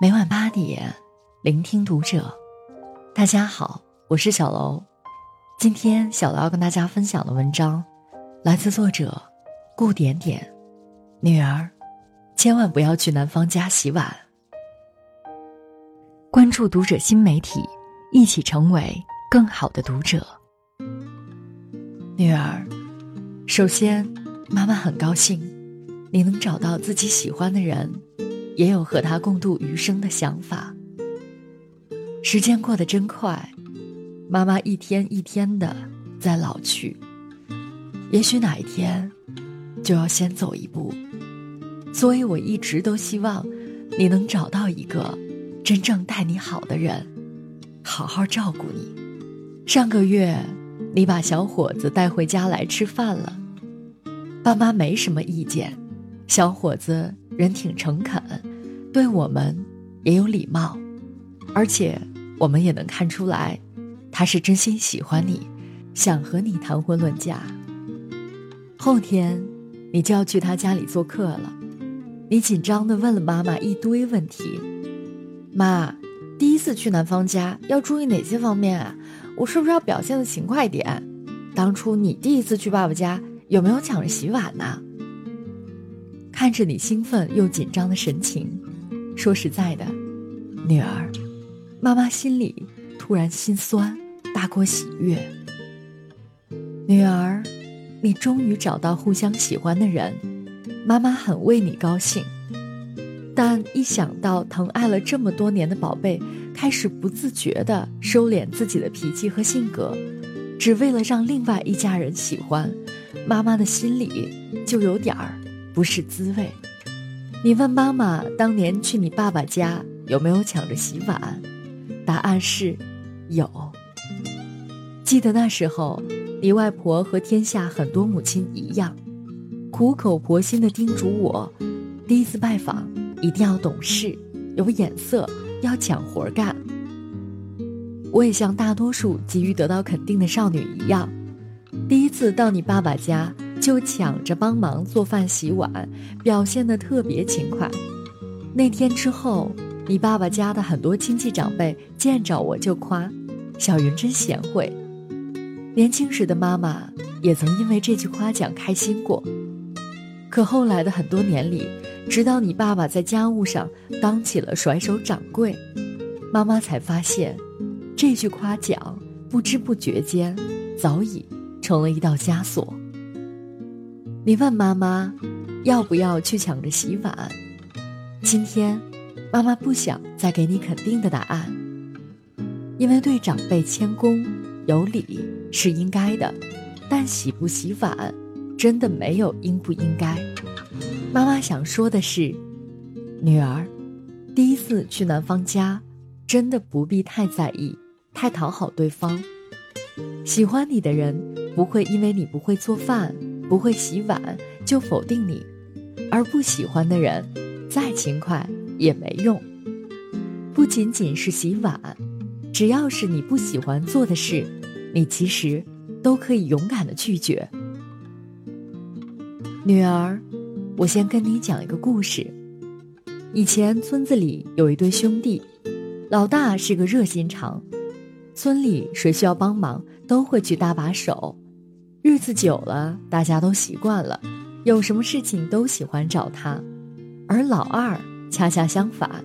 每晚八点，聆听读者。大家好，我是小楼。今天小楼要跟大家分享的文章，来自作者顾点点。女儿，千万不要去男方家洗碗。关注读者新媒体，一起成为更好的读者。女儿，首先，妈妈很高兴，你能找到自己喜欢的人。也有和他共度余生的想法。时间过得真快，妈妈一天一天的在老去，也许哪一天就要先走一步。所以我一直都希望你能找到一个真正待你好的人，好好照顾你。上个月你把小伙子带回家来吃饭了，爸妈没什么意见，小伙子人挺诚恳。对我们也有礼貌，而且我们也能看出来，他是真心喜欢你，想和你谈婚论嫁。后天你就要去他家里做客了，你紧张的问了妈妈一堆问题。妈，第一次去男方家要注意哪些方面啊？我是不是要表现的勤快点？当初你第一次去爸爸家有没有抢着洗碗呢？看着你兴奋又紧张的神情。说实在的，女儿，妈妈心里突然心酸，大过喜悦。女儿，你终于找到互相喜欢的人，妈妈很为你高兴。但一想到疼爱了这么多年的宝贝开始不自觉地收敛自己的脾气和性格，只为了让另外一家人喜欢，妈妈的心里就有点儿不是滋味。你问妈妈当年去你爸爸家有没有抢着洗碗？答案是，有。记得那时候，你外婆和天下很多母亲一样，苦口婆心的叮嘱我，第一次拜访一定要懂事，有眼色，要抢活干。我也像大多数急于得到肯定的少女一样，第一次到你爸爸家。就抢着帮忙做饭洗碗，表现的特别勤快。那天之后，你爸爸家的很多亲戚长辈见着我就夸：“小云真贤惠。”年轻时的妈妈也曾因为这句夸奖开心过。可后来的很多年里，直到你爸爸在家务上当起了甩手掌柜，妈妈才发现，这句夸奖不知不觉间早已成了一道枷锁。你问妈妈，要不要去抢着洗碗？今天，妈妈不想再给你肯定的答案，因为对长辈谦恭有礼是应该的，但洗不洗碗，真的没有应不应该。妈妈想说的是，女儿，第一次去男方家，真的不必太在意，太讨好对方。喜欢你的人不会因为你不会做饭。不会洗碗就否定你，而不喜欢的人，再勤快也没用。不仅仅是洗碗，只要是你不喜欢做的事，你其实都可以勇敢的拒绝。女儿，我先跟你讲一个故事。以前村子里有一对兄弟，老大是个热心肠，村里谁需要帮忙都会去搭把手。日子久了，大家都习惯了，有什么事情都喜欢找他。而老二恰恰相反，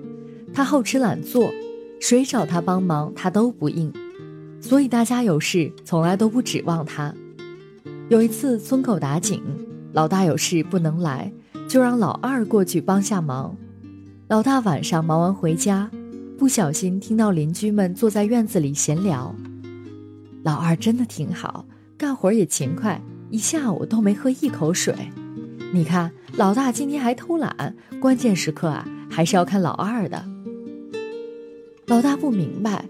他好吃懒做，谁找他帮忙他都不应，所以大家有事从来都不指望他。有一次村口打井，老大有事不能来，就让老二过去帮下忙。老大晚上忙完回家，不小心听到邻居们坐在院子里闲聊。老二真的挺好。干活也勤快，一下午都没喝一口水。你看，老大今天还偷懒，关键时刻啊，还是要看老二的。老大不明白，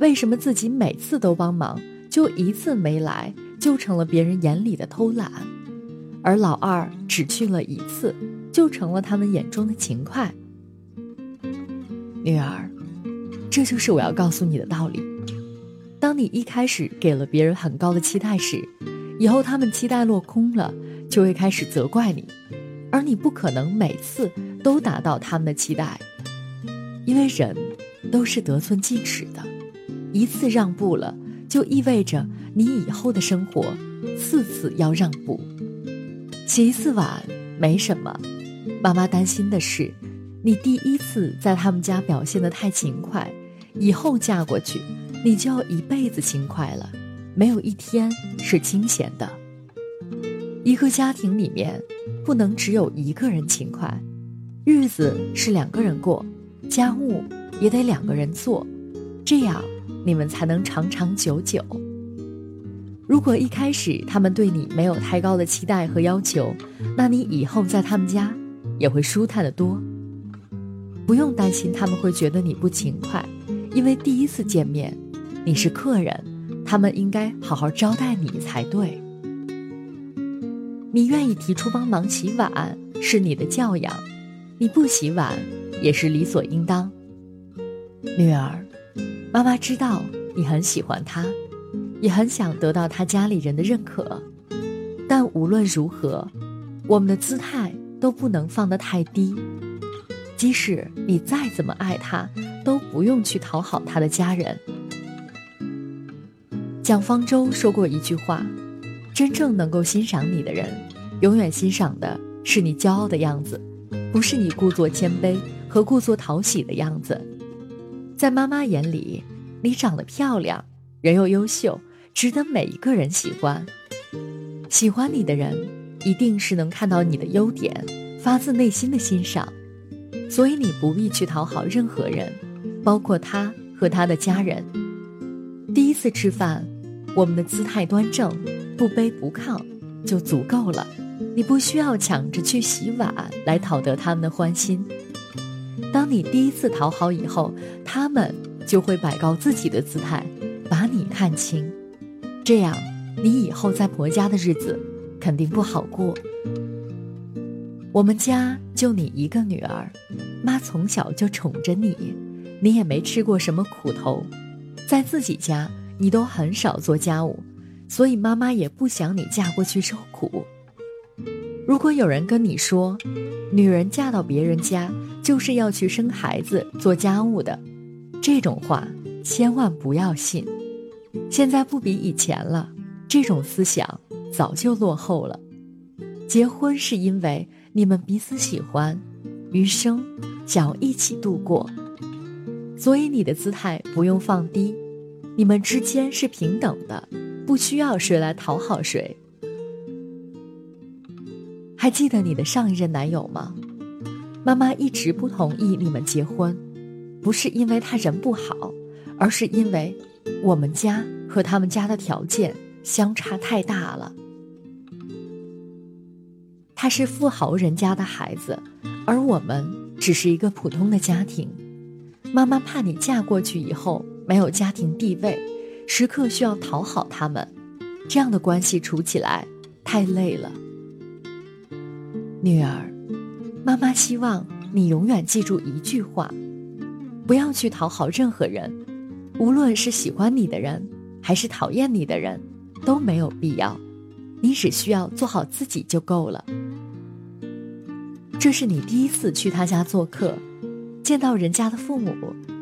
为什么自己每次都帮忙，就一次没来，就成了别人眼里的偷懒；而老二只去了一次，就成了他们眼中的勤快。女儿，这就是我要告诉你的道理。当你一开始给了别人很高的期待时，以后他们期待落空了，就会开始责怪你，而你不可能每次都达到他们的期待。因为人都是得寸进尺的，一次让步了，就意味着你以后的生活次次要让步。洗一次碗没什么，妈妈担心的是，你第一次在他们家表现的太勤快，以后嫁过去，你就要一辈子勤快了，没有一天是清闲的。一个家庭里面，不能只有一个人勤快，日子是两个人过，家务也得两个人做，这样你们才能长长久久。如果一开始他们对你没有太高的期待和要求，那你以后在他们家也会舒坦的多。不用担心他们会觉得你不勤快，因为第一次见面，你是客人，他们应该好好招待你才对。你愿意提出帮忙洗碗是你的教养，你不洗碗也是理所应当。女儿，妈妈知道你很喜欢他。也很想得到他家里人的认可，但无论如何，我们的姿态都不能放得太低。即使你再怎么爱他，都不用去讨好他的家人。蒋方舟说过一句话：“真正能够欣赏你的人，永远欣赏的是你骄傲的样子，不是你故作谦卑和故作讨喜的样子。”在妈妈眼里，你长得漂亮，人又优秀。值得每一个人喜欢，喜欢你的人，一定是能看到你的优点，发自内心的欣赏。所以你不必去讨好任何人，包括他和他的家人。第一次吃饭，我们的姿态端正，不卑不亢，就足够了。你不需要抢着去洗碗来讨得他们的欢心。当你第一次讨好以后，他们就会摆高自己的姿态，把你看清。这样，你以后在婆家的日子肯定不好过。我们家就你一个女儿，妈从小就宠着你，你也没吃过什么苦头，在自己家你都很少做家务，所以妈妈也不想你嫁过去受苦。如果有人跟你说，女人嫁到别人家就是要去生孩子、做家务的，这种话千万不要信。现在不比以前了，这种思想早就落后了。结婚是因为你们彼此喜欢，余生想要一起度过，所以你的姿态不用放低，你们之间是平等的，不需要谁来讨好谁。还记得你的上一任男友吗？妈妈一直不同意你们结婚，不是因为他人不好，而是因为。我们家和他们家的条件相差太大了。他是富豪人家的孩子，而我们只是一个普通的家庭。妈妈怕你嫁过去以后没有家庭地位，时刻需要讨好他们，这样的关系处起来太累了。女儿，妈妈希望你永远记住一句话：不要去讨好任何人。无论是喜欢你的人，还是讨厌你的人，都没有必要。你只需要做好自己就够了。这是你第一次去他家做客，见到人家的父母，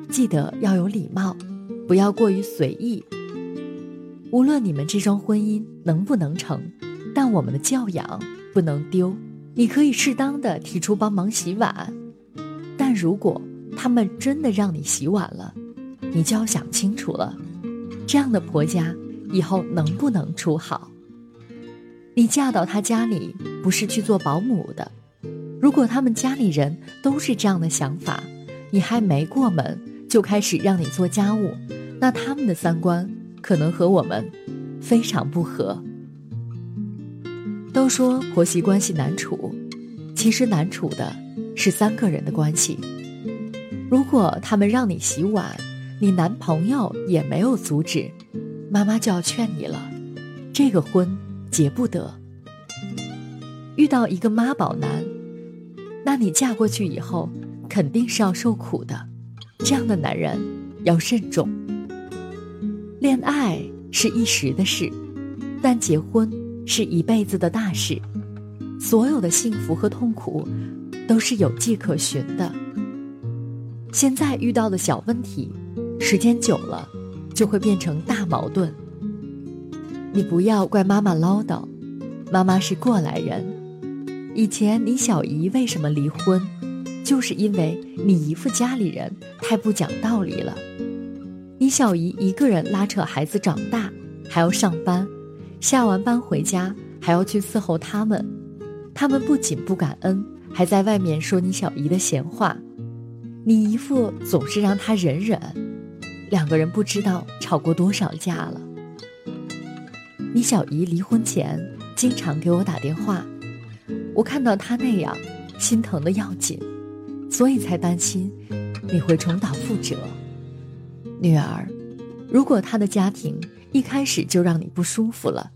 记得要有礼貌，不要过于随意。无论你们这桩婚姻能不能成，但我们的教养不能丢。你可以适当的提出帮忙洗碗，但如果他们真的让你洗碗了，你就要想清楚了，这样的婆家以后能不能处好？你嫁到他家里不是去做保姆的。如果他们家里人都是这样的想法，你还没过门就开始让你做家务，那他们的三观可能和我们非常不合。都说婆媳关系难处，其实难处的是三个人的关系。如果他们让你洗碗，你男朋友也没有阻止，妈妈就要劝你了，这个婚结不得。遇到一个妈宝男，那你嫁过去以后肯定是要受苦的，这样的男人要慎重。恋爱是一时的事，但结婚是一辈子的大事，所有的幸福和痛苦都是有迹可循的。现在遇到的小问题，时间久了，就会变成大矛盾。你不要怪妈妈唠叨，妈妈是过来人。以前你小姨为什么离婚，就是因为你姨父家里人太不讲道理了。你小姨一个人拉扯孩子长大，还要上班，下完班回家还要去伺候他们，他们不仅不感恩，还在外面说你小姨的闲话。你姨父总是让他忍忍，两个人不知道吵过多少架了。你小姨离婚前经常给我打电话，我看到她那样，心疼的要紧，所以才担心你会重蹈覆辙。女儿，如果他的家庭一开始就让你不舒服了，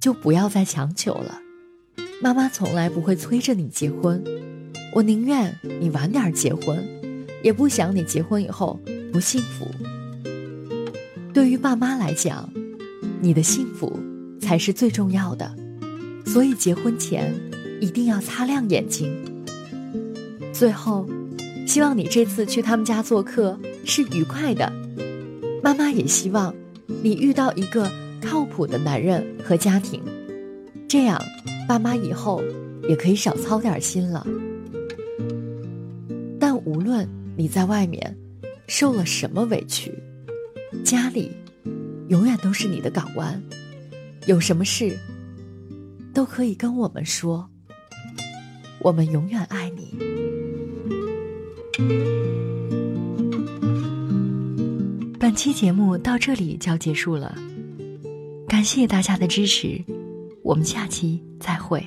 就不要再强求了。妈妈从来不会催着你结婚，我宁愿你晚点结婚。也不想你结婚以后不幸福。对于爸妈来讲，你的幸福才是最重要的，所以结婚前一定要擦亮眼睛。最后，希望你这次去他们家做客是愉快的。妈妈也希望你遇到一个靠谱的男人和家庭，这样爸妈以后也可以少操点心了。但无论。你在外面受了什么委屈？家里永远都是你的港湾，有什么事都可以跟我们说。我们永远爱你。期节目到这里就要结束了，感谢大家的支持，我们下期再会。